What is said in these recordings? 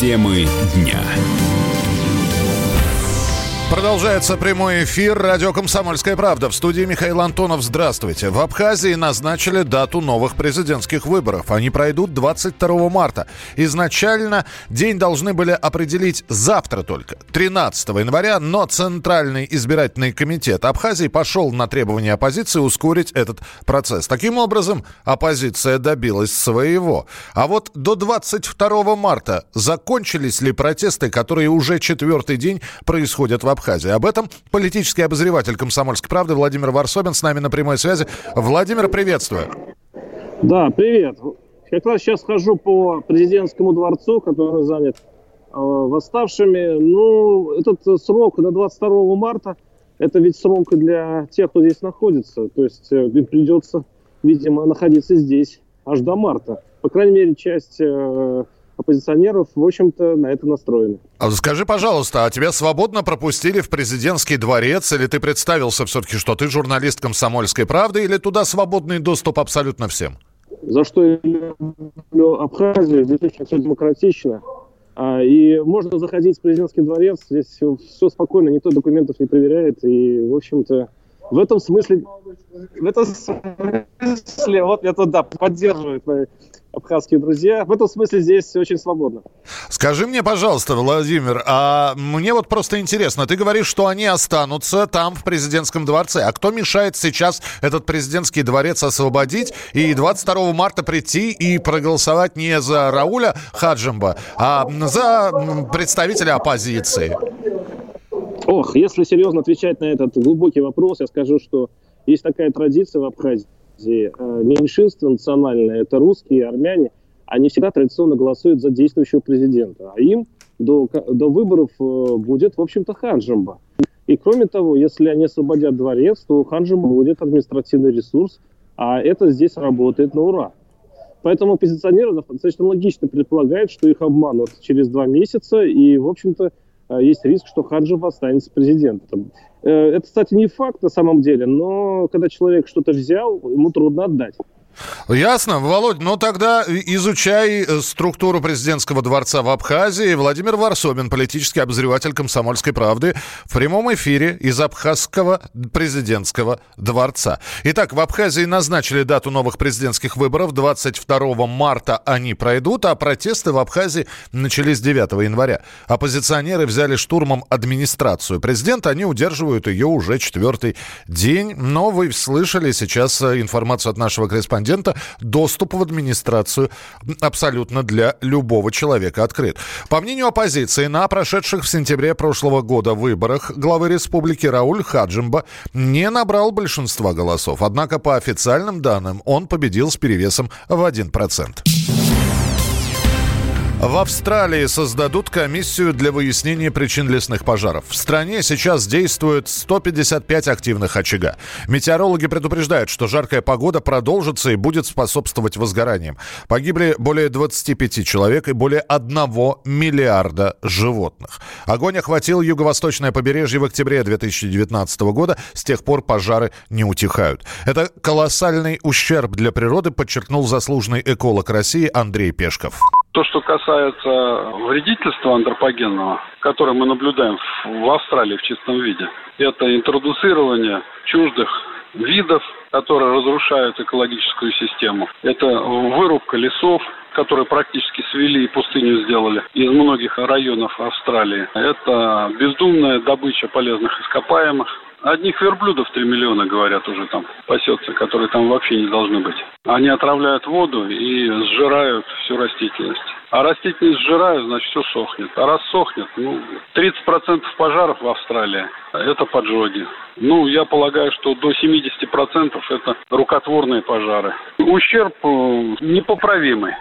Темы дня. Продолжается прямой эфир. Радио «Комсомольская правда». В студии Михаил Антонов. Здравствуйте. В Абхазии назначили дату новых президентских выборов. Они пройдут 22 марта. Изначально день должны были определить завтра только, 13 января, но Центральный избирательный комитет Абхазии пошел на требования оппозиции ускорить этот процесс. Таким образом, оппозиция добилась своего. А вот до 22 марта закончились ли протесты, которые уже четвертый день происходят в Абхазии? Абхазии. Об этом политический обозреватель «Комсомольской правды» Владимир Варсобин с нами на прямой связи. Владимир, приветствую. Да, привет. Как раз сейчас хожу по президентскому дворцу, который занят э, восставшими. Ну, этот срок до 22 марта, это ведь срок для тех, кто здесь находится. То есть э, им придется, видимо, находиться здесь аж до марта. По крайней мере, часть э, оппозиционеров, в общем-то, на это настроены. А скажи, пожалуйста, а тебя свободно пропустили в президентский дворец, или ты представился все-таки, что ты журналист «Комсомольской правды», или туда свободный доступ абсолютно всем? За что я люблю Абхазию, здесь очень все демократично. А, и можно заходить в президентский дворец, здесь все, все спокойно, никто документов не проверяет. И, в общем-то, в этом смысле, в этом смысле, вот я тут, да, поддерживаю твои абхазские друзья. В этом смысле здесь очень свободно. Скажи мне, пожалуйста, Владимир, а мне вот просто интересно, ты говоришь, что они останутся там, в президентском дворце. А кто мешает сейчас этот президентский дворец освободить и 22 марта прийти и проголосовать не за Рауля Хаджимба, а за представителя оппозиции? Ох, если серьезно отвечать на этот глубокий вопрос, я скажу, что есть такая традиция в Абхазии. Э, меньшинство национальное, это русские, армяне, они всегда традиционно голосуют за действующего президента. А им до, до выборов э, будет, в общем-то, Ханжимба. И кроме того, если они освободят дворец, то у Ханжимба будет административный ресурс, а это здесь работает на ура. Поэтому оппозиционеры достаточно логично предполагают, что их обманут через два месяца, и, в общем-то, есть риск, что Хаджев останется президентом. Э, это, кстати, не факт на самом деле, но когда человек что-то взял, ему трудно отдать. Ясно. Володь, ну тогда изучай э, структуру президентского дворца в Абхазии. Владимир Варсобин, политический обозреватель «Комсомольской правды» в прямом эфире из Абхазского президентского дворца. Итак, в Абхазии назначили дату новых президентских выборов. 22 марта они пройдут, а протесты в Абхазии начались 9 января. Оппозиционеры взяли штурмом администрацию президента. Они удерживают ее уже четвертый день. Но вы слышали сейчас э, информацию от нашего корреспондента корреспондента, доступ в администрацию абсолютно для любого человека открыт. По мнению оппозиции, на прошедших в сентябре прошлого года выборах главы республики Рауль Хаджимба не набрал большинства голосов. Однако по официальным данным он победил с перевесом в 1%. В Австралии создадут комиссию для выяснения причин лесных пожаров. В стране сейчас действует 155 активных очага. Метеорологи предупреждают, что жаркая погода продолжится и будет способствовать возгораниям. Погибли более 25 человек и более 1 миллиарда животных. Огонь охватил юго-восточное побережье в октябре 2019 года. С тех пор пожары не утихают. Это колоссальный ущерб для природы, подчеркнул заслуженный эколог России Андрей Пешков. То, что касается вредительства антропогенного, которое мы наблюдаем в Австралии в чистом виде, это интродуцирование чуждых видов, которые разрушают экологическую систему. Это вырубка лесов, которые практически свели и пустыню сделали из многих районов Австралии. Это бездумная добыча полезных ископаемых, Одних верблюдов 3 миллиона, говорят, уже там пасется, которые там вообще не должны быть. Они отравляют воду и сжирают всю растительность. А растительность сжирают, значит, все сохнет. А раз сохнет, ну, 30% пожаров в Австралии – это поджоги. Ну, я полагаю, что до 70% это рукотворные пожары. Ущерб э, непоправимый.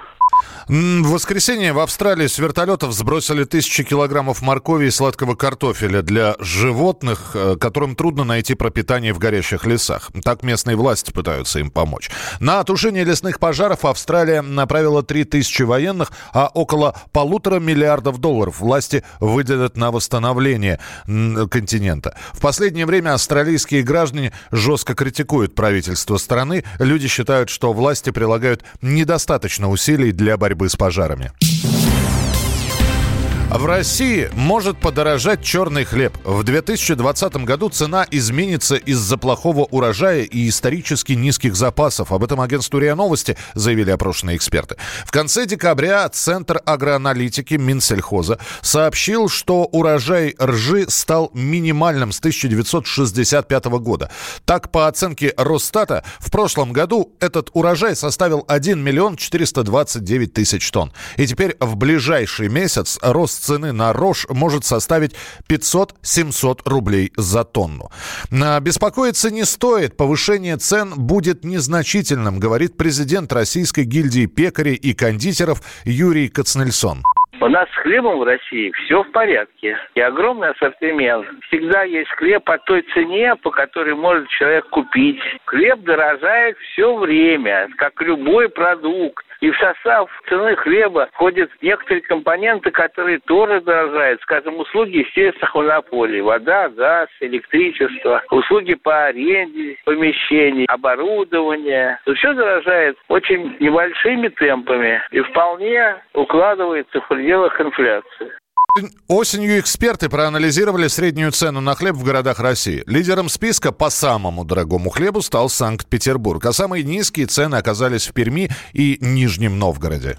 В воскресенье в Австралии с вертолетов сбросили тысячи килограммов моркови и сладкого картофеля для животных, э, которым трудно найти пропитание в горящих лесах. Так местные власти пытаются им помочь. На тушение лесных пожаров Австралия направила 3000 военных, а около полутора миллиардов долларов власти выделят на восстановление континента. В последнее время австралийские граждане жестко критикуют правительство страны. Люди считают, что власти прилагают недостаточно усилий для борьбы борьбы с пожарами. В России может подорожать черный хлеб. В 2020 году цена изменится из-за плохого урожая и исторически низких запасов. Об этом агентству РИА Новости заявили опрошенные эксперты. В конце декабря Центр агроаналитики Минсельхоза сообщил, что урожай ржи стал минимальным с 1965 года. Так, по оценке Росстата, в прошлом году этот урожай составил 1 миллион 429 тысяч тонн. И теперь в ближайший месяц рост цены на рожь может составить 500-700 рублей за тонну. Беспокоиться не стоит. Повышение цен будет незначительным, говорит президент Российской гильдии пекарей и кондитеров Юрий Кацнельсон. У нас с хлебом в России все в порядке. И огромный ассортимент. Всегда есть хлеб по той цене, по которой может человек купить. Хлеб дорожает все время, как любой продукт. И в состав цены хлеба входят некоторые компоненты, которые тоже дорожают. Скажем, услуги естественных монополий. Вода, газ, электричество, услуги по аренде помещений, оборудование. Все дорожает очень небольшими темпами и вполне укладывается в пределах инфляции. Осенью эксперты проанализировали среднюю цену на хлеб в городах России. Лидером списка по самому дорогому хлебу стал Санкт-Петербург, а самые низкие цены оказались в Перми и Нижнем Новгороде.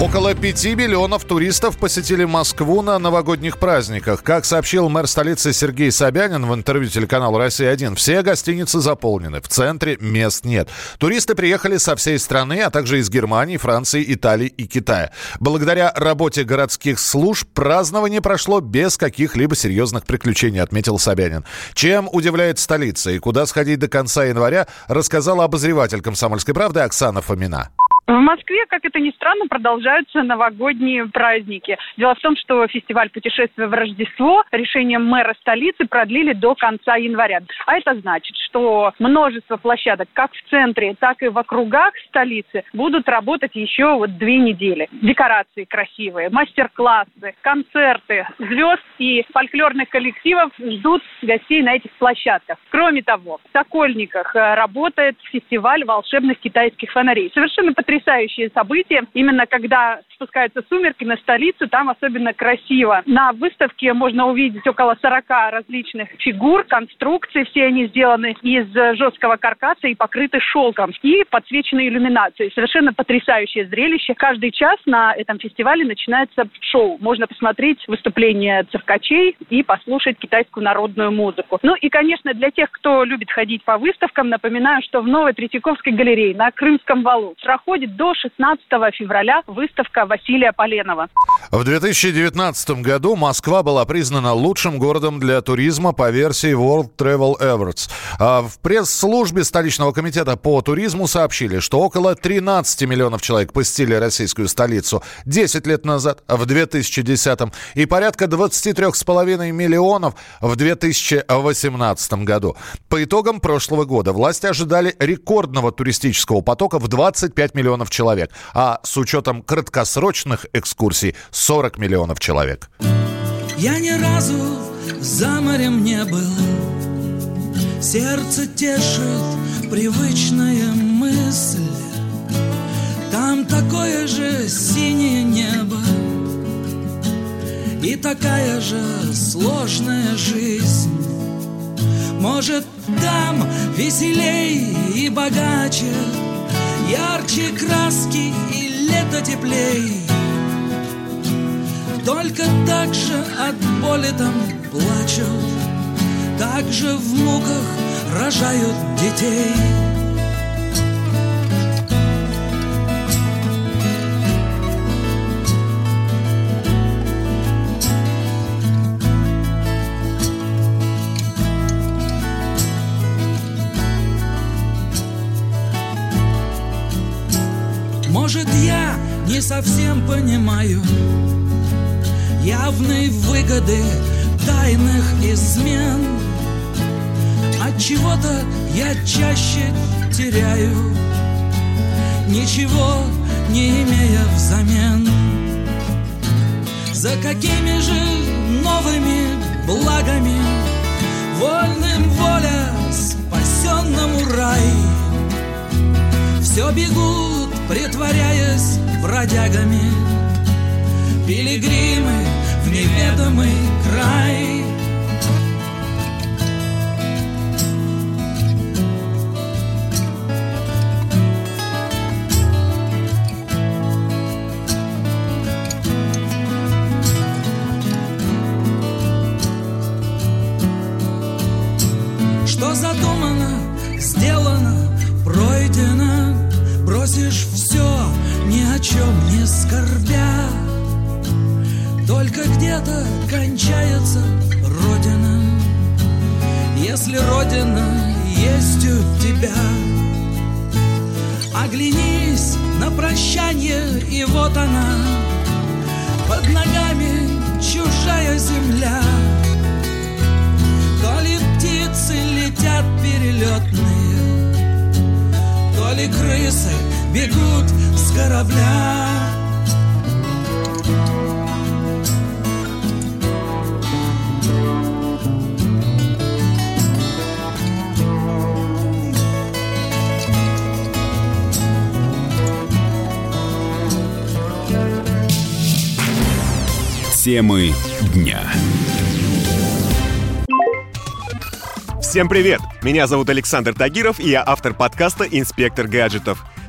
Около 5 миллионов туристов посетили Москву на новогодних праздниках. Как сообщил мэр столицы Сергей Собянин в интервью телеканалу «Россия-1», все гостиницы заполнены, в центре мест нет. Туристы приехали со всей страны, а также из Германии, Франции, Италии и Китая. Благодаря работе городских служб празднование прошло без каких-либо серьезных приключений, отметил Собянин. Чем удивляет столица и куда сходить до конца января, рассказала обозреватель «Комсомольской правды» Оксана Фомина. В Москве, как это ни странно, продолжаются новогодние праздники. Дело в том, что фестиваль путешествия в Рождество решением мэра столицы продлили до конца января. А это значит, что множество площадок как в центре, так и в округах столицы будут работать еще вот две недели. Декорации красивые, мастер-классы, концерты, звезд и фольклорных коллективов ждут гостей на этих площадках. Кроме того, в Сокольниках э, работает фестиваль волшебных китайских фонарей. Совершенно потрясающий потрясающие события. Именно когда спускаются сумерки на столицу, там особенно красиво. На выставке можно увидеть около 40 различных фигур, конструкций. Все они сделаны из жесткого каркаса и покрыты шелком. И подсвечены иллюминацией. Совершенно потрясающее зрелище. Каждый час на этом фестивале начинается шоу. Можно посмотреть выступления циркачей и послушать китайскую народную музыку. Ну и, конечно, для тех, кто любит ходить по выставкам, напоминаю, что в Новой Третьяковской галерее на Крымском валу проходит до 16 февраля выставка Василия Поленова. В 2019 году Москва была признана лучшим городом для туризма по версии World Travel Awards. А в пресс-службе столичного комитета по туризму сообщили, что около 13 миллионов человек посетили российскую столицу 10 лет назад, в 2010, и порядка 23,5 миллионов в 2018 году. По итогам прошлого года власти ожидали рекордного туристического потока в 25 миллионов миллионов человек, а с учетом краткосрочных экскурсий 40 миллионов человек. Я ни разу за морем не был, сердце тешит привычная мысль. Там такое же синее небо и такая же сложная жизнь. Может, там веселей и богаче Ярче краски и лето теплей. Только так же от боли там плачут Так же в муках рожают детей совсем понимаю Явной выгоды тайных измен. От чего-то я чаще теряю Ничего не имея взамен. За какими же новыми благами Вольным воля, спасенному рай? Все бегут притворяясь бродягами пилигримы в неведомый край. Что задумано, сделано, пройдено Бросишь все, ни о чем не скорбя. Только где-то кончается Родина. Если Родина есть у тебя Оглянись на прощание, и вот она. Под ногами чужая земля. То ли птицы летят перелетные То ли крысы бегут с корабля Темы дня. Всем привет! Меня зовут Александр Тагиров, и я автор подкаста «Инспектор гаджетов».